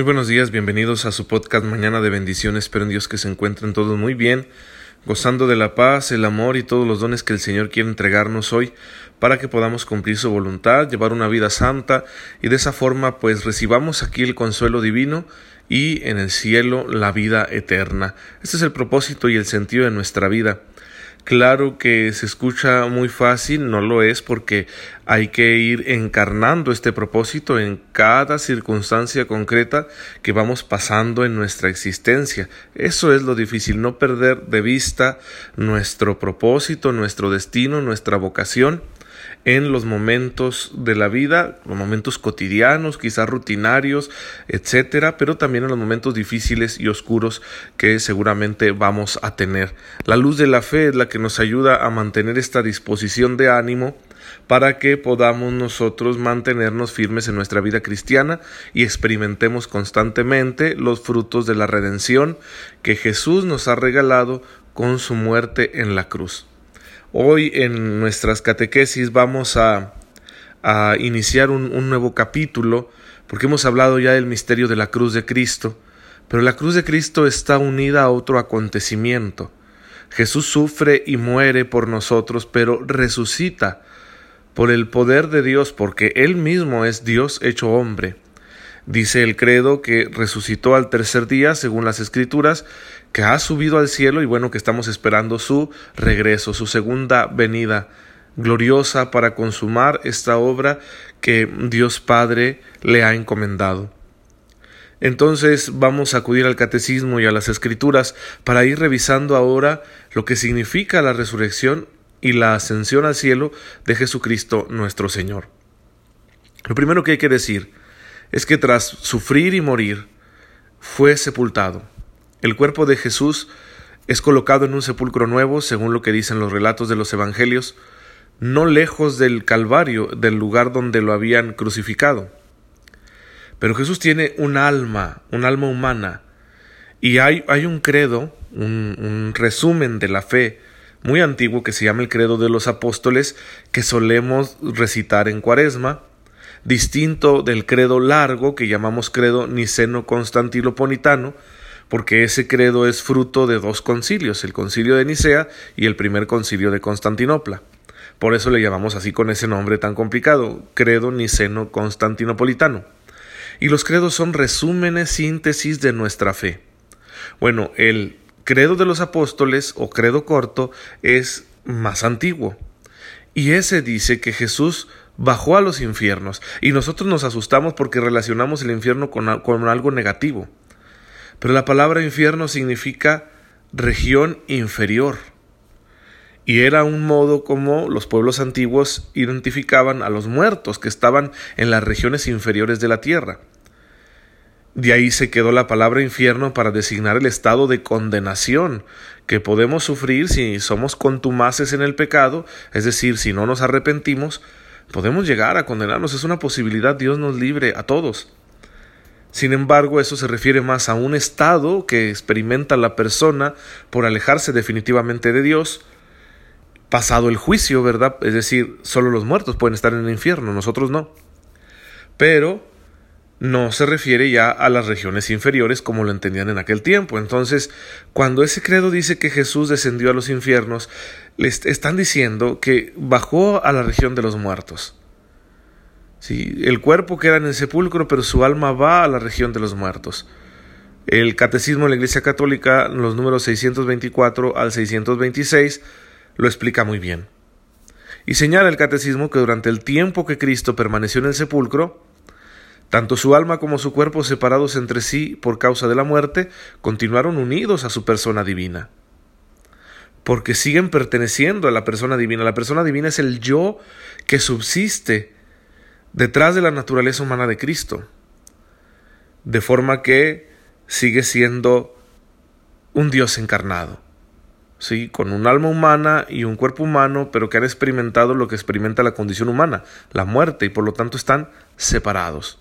Muy buenos días, bienvenidos a su podcast Mañana de Bendiciones. Espero en Dios que se encuentren todos muy bien, gozando de la paz, el amor y todos los dones que el Señor quiere entregarnos hoy para que podamos cumplir su voluntad, llevar una vida santa y de esa forma pues recibamos aquí el consuelo divino y en el cielo la vida eterna. Este es el propósito y el sentido de nuestra vida. Claro que se escucha muy fácil, no lo es porque hay que ir encarnando este propósito en cada circunstancia concreta que vamos pasando en nuestra existencia. Eso es lo difícil, no perder de vista nuestro propósito, nuestro destino, nuestra vocación en los momentos de la vida, los momentos cotidianos, quizás rutinarios, etcétera, pero también en los momentos difíciles y oscuros que seguramente vamos a tener. La luz de la fe es la que nos ayuda a mantener esta disposición de ánimo para que podamos nosotros mantenernos firmes en nuestra vida cristiana y experimentemos constantemente los frutos de la redención que Jesús nos ha regalado con su muerte en la cruz. Hoy en nuestras catequesis vamos a, a iniciar un, un nuevo capítulo porque hemos hablado ya del misterio de la cruz de Cristo, pero la cruz de Cristo está unida a otro acontecimiento. Jesús sufre y muere por nosotros, pero resucita por el poder de Dios, porque Él mismo es Dios hecho hombre. Dice el credo que resucitó al tercer día, según las escrituras, que ha subido al cielo y bueno, que estamos esperando su regreso, su segunda venida gloriosa para consumar esta obra que Dios Padre le ha encomendado. Entonces vamos a acudir al catecismo y a las escrituras para ir revisando ahora lo que significa la resurrección y la ascensión al cielo de Jesucristo nuestro Señor. Lo primero que hay que decir es que tras sufrir y morir, fue sepultado. El cuerpo de Jesús es colocado en un sepulcro nuevo, según lo que dicen los relatos de los Evangelios, no lejos del Calvario, del lugar donde lo habían crucificado. Pero Jesús tiene un alma, un alma humana, y hay, hay un credo, un, resumen de la fe muy antiguo que se llama el credo de los apóstoles, que solemos recitar en cuaresma, distinto del credo largo que llamamos credo niceno-constantinopolitano, porque ese credo es fruto de dos concilios, el concilio de Nicea y el primer concilio de Constantinopla. Por eso le llamamos así con ese nombre tan complicado, credo niceno-constantinopolitano. Y los credos son resúmenes, síntesis de nuestra fe. Bueno, el credo de los apóstoles o credo corto es más antiguo. Y ese dice que Jesús bajó a los infiernos y nosotros nos asustamos porque relacionamos el infierno con, algo negativo. Pero la palabra infierno significa región inferior. Y era un modo como los pueblos antiguos identificaban a los muertos que estaban en las regiones inferiores de la tierra. De ahí se quedó la palabra infierno para designar el estado de condenación que podemos sufrir si somos contumaces en el pecado, es decir, si no nos arrepentimos, podemos llegar a condenarnos. Es una posibilidad, Dios nos libre a todos. Sin embargo, eso se refiere más a un estado que experimenta la persona por alejarse definitivamente de Dios, pasado el juicio, ¿verdad? Es decir, solo los muertos pueden estar en el infierno, nosotros no. Pero no se refiere ya a las regiones inferiores como lo entendían en aquel tiempo. Entonces, cuando ese credo dice que Jesús descendió a los infiernos, les están diciendo que bajó a la región de los muertos. El cuerpo queda en el sepulcro, pero su alma va a la región de los muertos. El Catecismo de la Iglesia Católica, los números 624 al 626, lo explica muy bien. Y señala el Catecismo que durante el tiempo que Cristo permaneció en el sepulcro, tanto su alma como su cuerpo, separados entre sí por causa de la muerte, continuaron unidos a su persona divina. Porque siguen perteneciendo a la persona divina. La persona divina es el yo que subsiste detrás de la naturaleza humana de Cristo. De forma que sigue siendo un Dios encarnado. Sí, con un alma humana y un cuerpo humano, pero que han experimentado lo que experimenta la condición humana, la muerte, y por lo tanto están separados.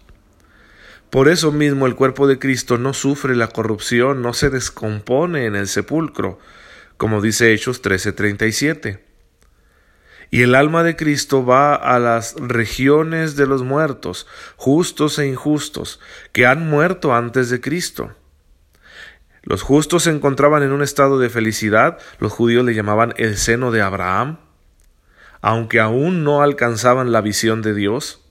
Por eso mismo el cuerpo de Cristo no sufre la corrupción, no se descompone en el sepulcro, como dice Hechos 13:37. Y el alma de Cristo va a las regiones de los muertos, justos e injustos, que han muerto antes de Cristo. Los justos se encontraban en un estado de felicidad, los judíos le llamaban el seno de Abraham, aunque aún no alcanzaban la visión de Dios.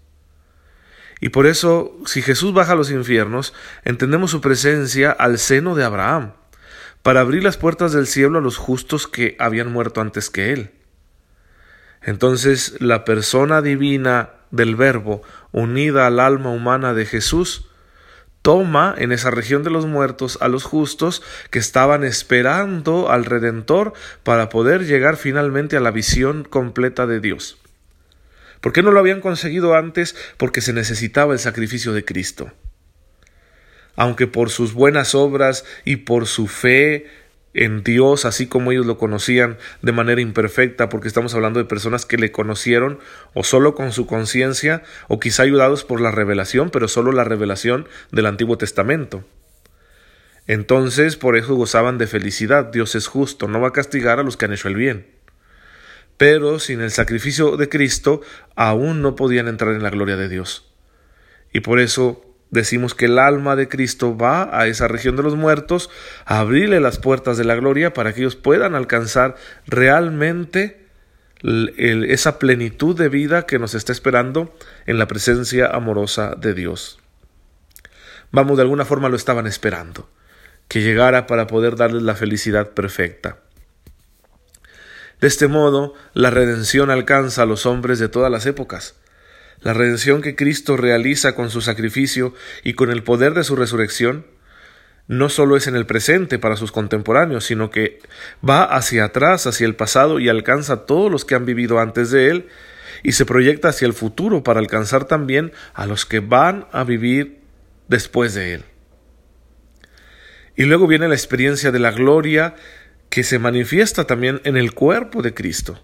Y por eso, si Jesús baja a los infiernos, entendemos su presencia al seno de Abraham, para abrir las puertas del cielo a los justos que habían muerto antes que él. Entonces la persona divina del Verbo, unida al alma humana de Jesús, toma en esa región de los muertos a los justos que estaban esperando al Redentor para poder llegar finalmente a la visión completa de Dios. ¿Por qué no lo habían conseguido antes? Porque se necesitaba el sacrificio de Cristo. Aunque por sus buenas obras y por su fe en Dios, así como ellos lo conocían de manera imperfecta, porque estamos hablando de personas que le conocieron o solo con su conciencia, o quizá ayudados por la revelación, pero solo la revelación del Antiguo Testamento. Entonces, por eso gozaban de felicidad. Dios es justo, no va a castigar a los que han hecho el bien. Pero sin el sacrificio de Cristo, aún no podían entrar en la gloria de Dios. Y por eso decimos que el alma de Cristo va a esa región de los muertos a abrirle las puertas de la gloria para que ellos puedan alcanzar realmente esa plenitud de vida que nos está esperando en la presencia amorosa de Dios. Vamos, de alguna forma lo estaban esperando, que llegara para poder darles la felicidad perfecta. De este modo, la redención alcanza a los hombres de todas las épocas, la redención que Cristo realiza con su sacrificio y con el poder de su resurrección no solo es en el presente para sus contemporáneos, sino que va hacia atrás, hacia el pasado y alcanza a todos los que han vivido antes de él y se proyecta hacia el futuro para alcanzar también a los que van a vivir después de él. Y luego viene la experiencia de la gloria que se manifiesta también en el cuerpo de Cristo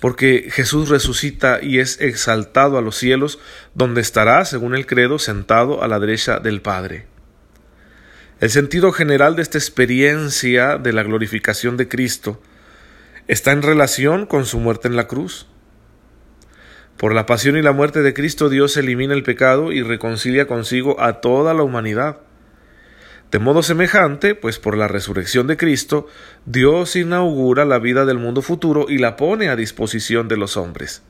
porque Jesús resucita y es exaltado a los cielos, donde estará, según el credo, sentado a la derecha del Padre. El sentido general de esta experiencia de la glorificación de Cristo está en relación con su muerte en la cruz. Por la pasión y la muerte de Cristo Dios elimina el pecado y reconcilia consigo a toda la humanidad. De modo semejante, pues por la resurrección de Cristo, Dios inaugura la vida del mundo futuro y la pone a disposición de los hombres.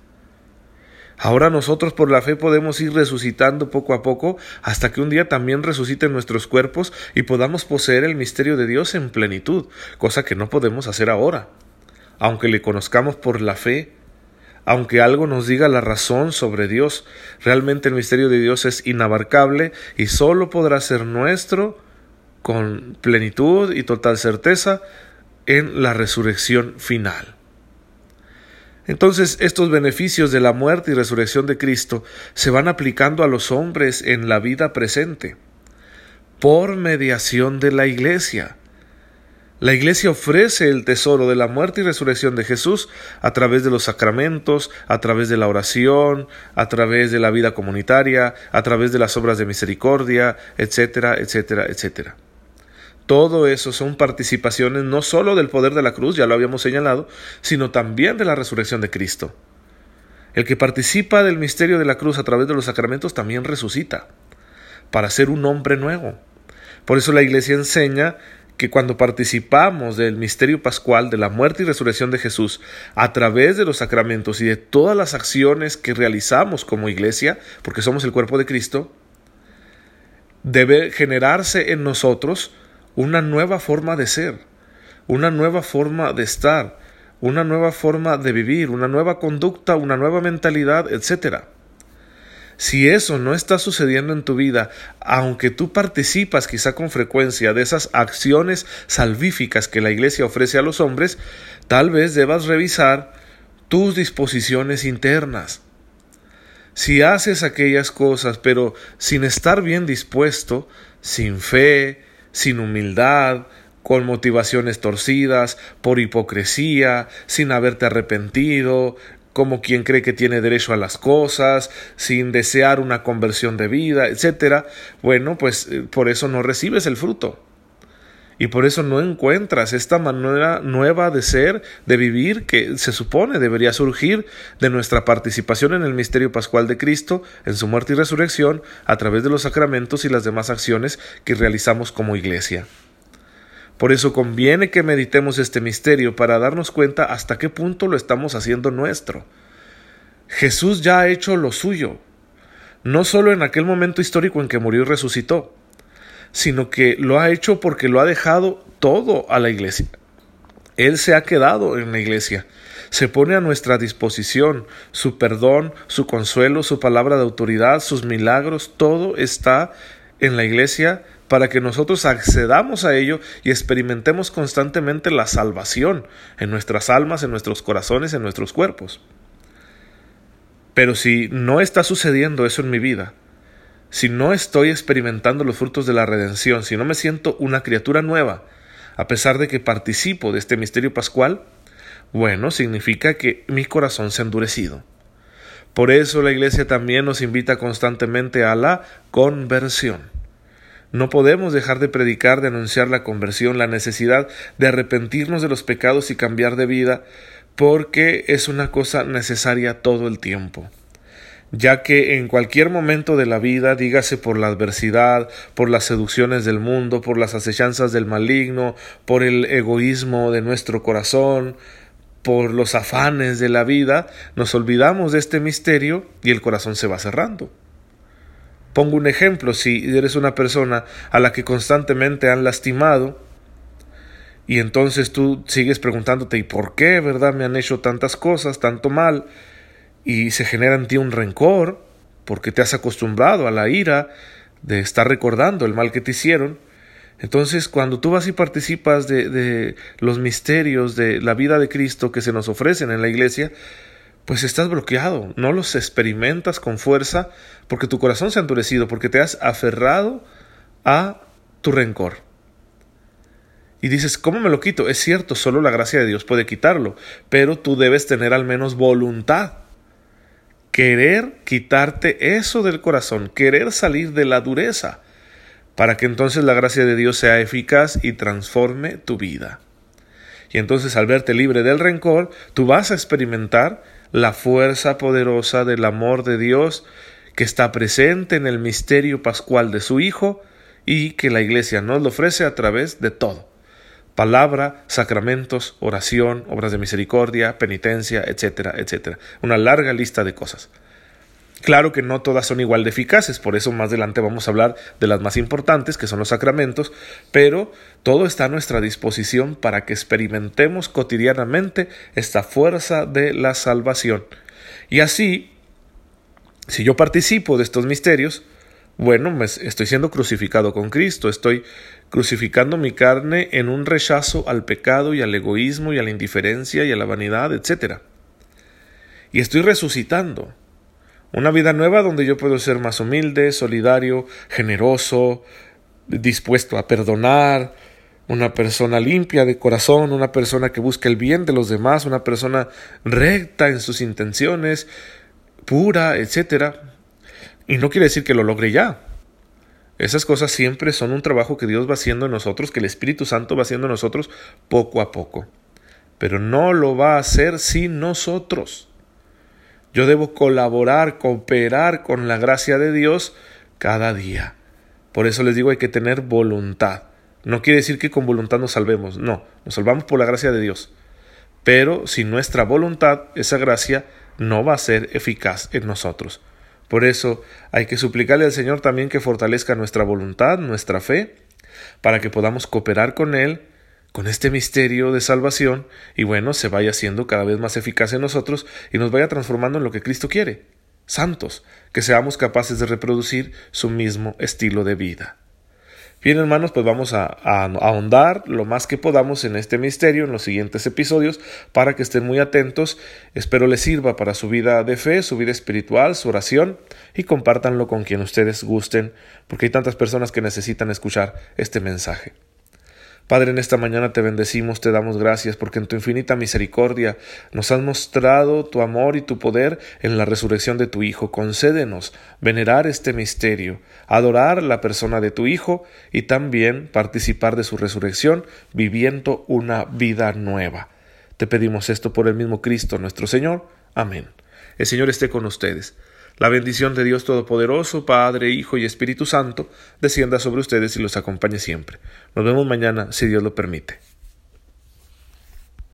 Ahora nosotros por la fe podemos ir resucitando poco a poco hasta que un día también resuciten nuestros cuerpos y podamos poseer el misterio de Dios en plenitud, cosa que no podemos hacer ahora. Aunque le conozcamos por la fe, aunque algo nos diga la razón sobre Dios, realmente el misterio de Dios es inabarcable y sólo podrá ser nuestro con plenitud y total certeza en la resurrección final. Entonces estos beneficios de la muerte y resurrección de Cristo se van aplicando a los hombres en la vida presente por mediación de la Iglesia. La Iglesia ofrece el tesoro de la muerte y resurrección de Jesús a través de los sacramentos, a través de la oración, a través de la vida comunitaria, a través de las obras de misericordia, etcétera, etcétera, etcétera. Todo eso son participaciones no sólo del poder de la cruz, ya lo habíamos señalado, sino también de la resurrección de Cristo. El que participa del misterio de la cruz a través de los sacramentos también resucita, para ser un hombre nuevo. Por eso la Iglesia enseña que cuando participamos del misterio pascual de la muerte y resurrección de Jesús a través de los sacramentos y de todas las acciones que realizamos como iglesia, porque somos el cuerpo de Cristo, debe generarse en nosotros una nueva forma de ser, una nueva forma de estar, una nueva forma de vivir, una nueva conducta, una nueva mentalidad, etc. Si eso no está sucediendo en tu vida, aunque tú participas quizá con frecuencia de esas acciones salvíficas que la Iglesia ofrece a los hombres, tal vez debas revisar tus disposiciones internas. Si haces aquellas cosas pero sin estar bien dispuesto, sin fe, sin humildad, con motivaciones torcidas, por hipocresía, sin haberte arrepentido, como quien cree que tiene derecho a las cosas, sin desear una conversión de vida, etcétera, bueno, pues eh, por eso no recibes el fruto. Y por eso no encuentras esta manera nueva de ser, de vivir, que se supone debería surgir de nuestra participación en el misterio pascual de Cristo, en su muerte y resurrección, a través de los sacramentos y las demás acciones que realizamos como iglesia. Por eso conviene que meditemos este misterio para darnos cuenta hasta qué punto lo estamos haciendo nuestro. Jesús ya ha hecho lo suyo, no solo en aquel momento histórico en que murió y resucitó, sino que lo ha hecho porque lo ha dejado todo a la iglesia. Él se ha quedado en la iglesia, se pone a nuestra disposición, su perdón, su consuelo, su palabra de autoridad, sus milagros, todo está en la iglesia para que nosotros accedamos a ello y experimentemos constantemente la salvación en nuestras almas, en nuestros corazones, en nuestros cuerpos. Pero si no está sucediendo eso en mi vida, si no estoy experimentando los frutos de la redención, si no me siento una criatura nueva, a pesar de que participo de este misterio pascual, bueno, significa que mi corazón se ha endurecido. Por eso la Iglesia también nos invita constantemente a la conversión. No podemos dejar de predicar, de anunciar la conversión, la necesidad de arrepentirnos de los pecados y cambiar de vida, porque es una cosa necesaria todo el tiempo ya que en cualquier momento de la vida, dígase por la adversidad, por las seducciones del mundo, por las acechanzas del maligno, por el egoísmo de nuestro corazón, por los afanes de la vida, nos olvidamos de este misterio y el corazón se va cerrando. Pongo un ejemplo, si eres una persona a la que constantemente han lastimado, y entonces tú sigues preguntándote, ¿y por qué, verdad, me han hecho tantas cosas, tanto mal? Y se genera en ti un rencor, porque te has acostumbrado a la ira de estar recordando el mal que te hicieron. Entonces, cuando tú vas y participas de, de los misterios de la vida de Cristo que se nos ofrecen en la iglesia, pues estás bloqueado, no los experimentas con fuerza porque tu corazón se ha endurecido, porque te has aferrado a tu rencor. Y dices, ¿cómo me lo quito? Es cierto, solo la gracia de Dios puede quitarlo, pero tú debes tener al menos voluntad. Querer quitarte eso del corazón, querer salir de la dureza, para que entonces la gracia de Dios sea eficaz y transforme tu vida. Y entonces al verte libre del rencor, tú vas a experimentar la fuerza poderosa del amor de Dios que está presente en el misterio pascual de su Hijo y que la Iglesia nos lo ofrece a través de todo palabra, sacramentos, oración, obras de misericordia, penitencia, etcétera, etcétera. Una larga lista de cosas. Claro que no todas son igual de eficaces, por eso más adelante vamos a hablar de las más importantes, que son los sacramentos, pero todo está a nuestra disposición para que experimentemos cotidianamente esta fuerza de la salvación. Y así, si yo participo de estos misterios, bueno, me estoy siendo crucificado con Cristo, estoy crucificando mi carne en un rechazo al pecado y al egoísmo y a la indiferencia y a la vanidad, etc. Y estoy resucitando una vida nueva donde yo puedo ser más humilde, solidario, generoso, dispuesto a perdonar, una persona limpia de corazón, una persona que busca el bien de los demás, una persona recta en sus intenciones, pura, etc. Y no quiere decir que lo logre ya. Esas cosas siempre son un trabajo que Dios va haciendo en nosotros, que el Espíritu Santo va haciendo en nosotros poco a poco. Pero no lo va a hacer sin nosotros. Yo debo colaborar, cooperar con la gracia de Dios cada día. Por eso les digo hay que tener voluntad. No quiere decir que con voluntad nos salvemos, no, nos salvamos por la gracia de Dios. Pero sin nuestra voluntad, esa gracia no va a ser eficaz en nosotros. Por eso hay que suplicarle al Señor también que fortalezca nuestra voluntad, nuestra fe, para que podamos cooperar con Él, con este misterio de salvación, y bueno, se vaya haciendo cada vez más eficaz en nosotros y nos vaya transformando en lo que Cristo quiere, santos, que seamos capaces de reproducir su mismo estilo de vida. Bien, hermanos, pues vamos a, ahondar lo más que podamos en este misterio en los siguientes episodios para que estén muy atentos. Espero les sirva para su vida de fe, su vida espiritual, su oración y compártanlo con quien ustedes gusten, porque hay tantas personas que necesitan escuchar este mensaje. Padre, en esta mañana te bendecimos, te damos gracias, porque en tu infinita misericordia nos has mostrado tu amor y tu poder en la resurrección de tu Hijo. Concédenos venerar este misterio, adorar la persona de tu Hijo y también participar de su resurrección, viviendo una vida nueva. Te pedimos esto por el mismo Cristo nuestro Señor. Amén. El Señor esté con ustedes. La bendición de Dios Todopoderoso, Padre, Hijo y Espíritu Santo, descienda sobre ustedes y los acompañe siempre. Nos vemos mañana, si Dios lo permite.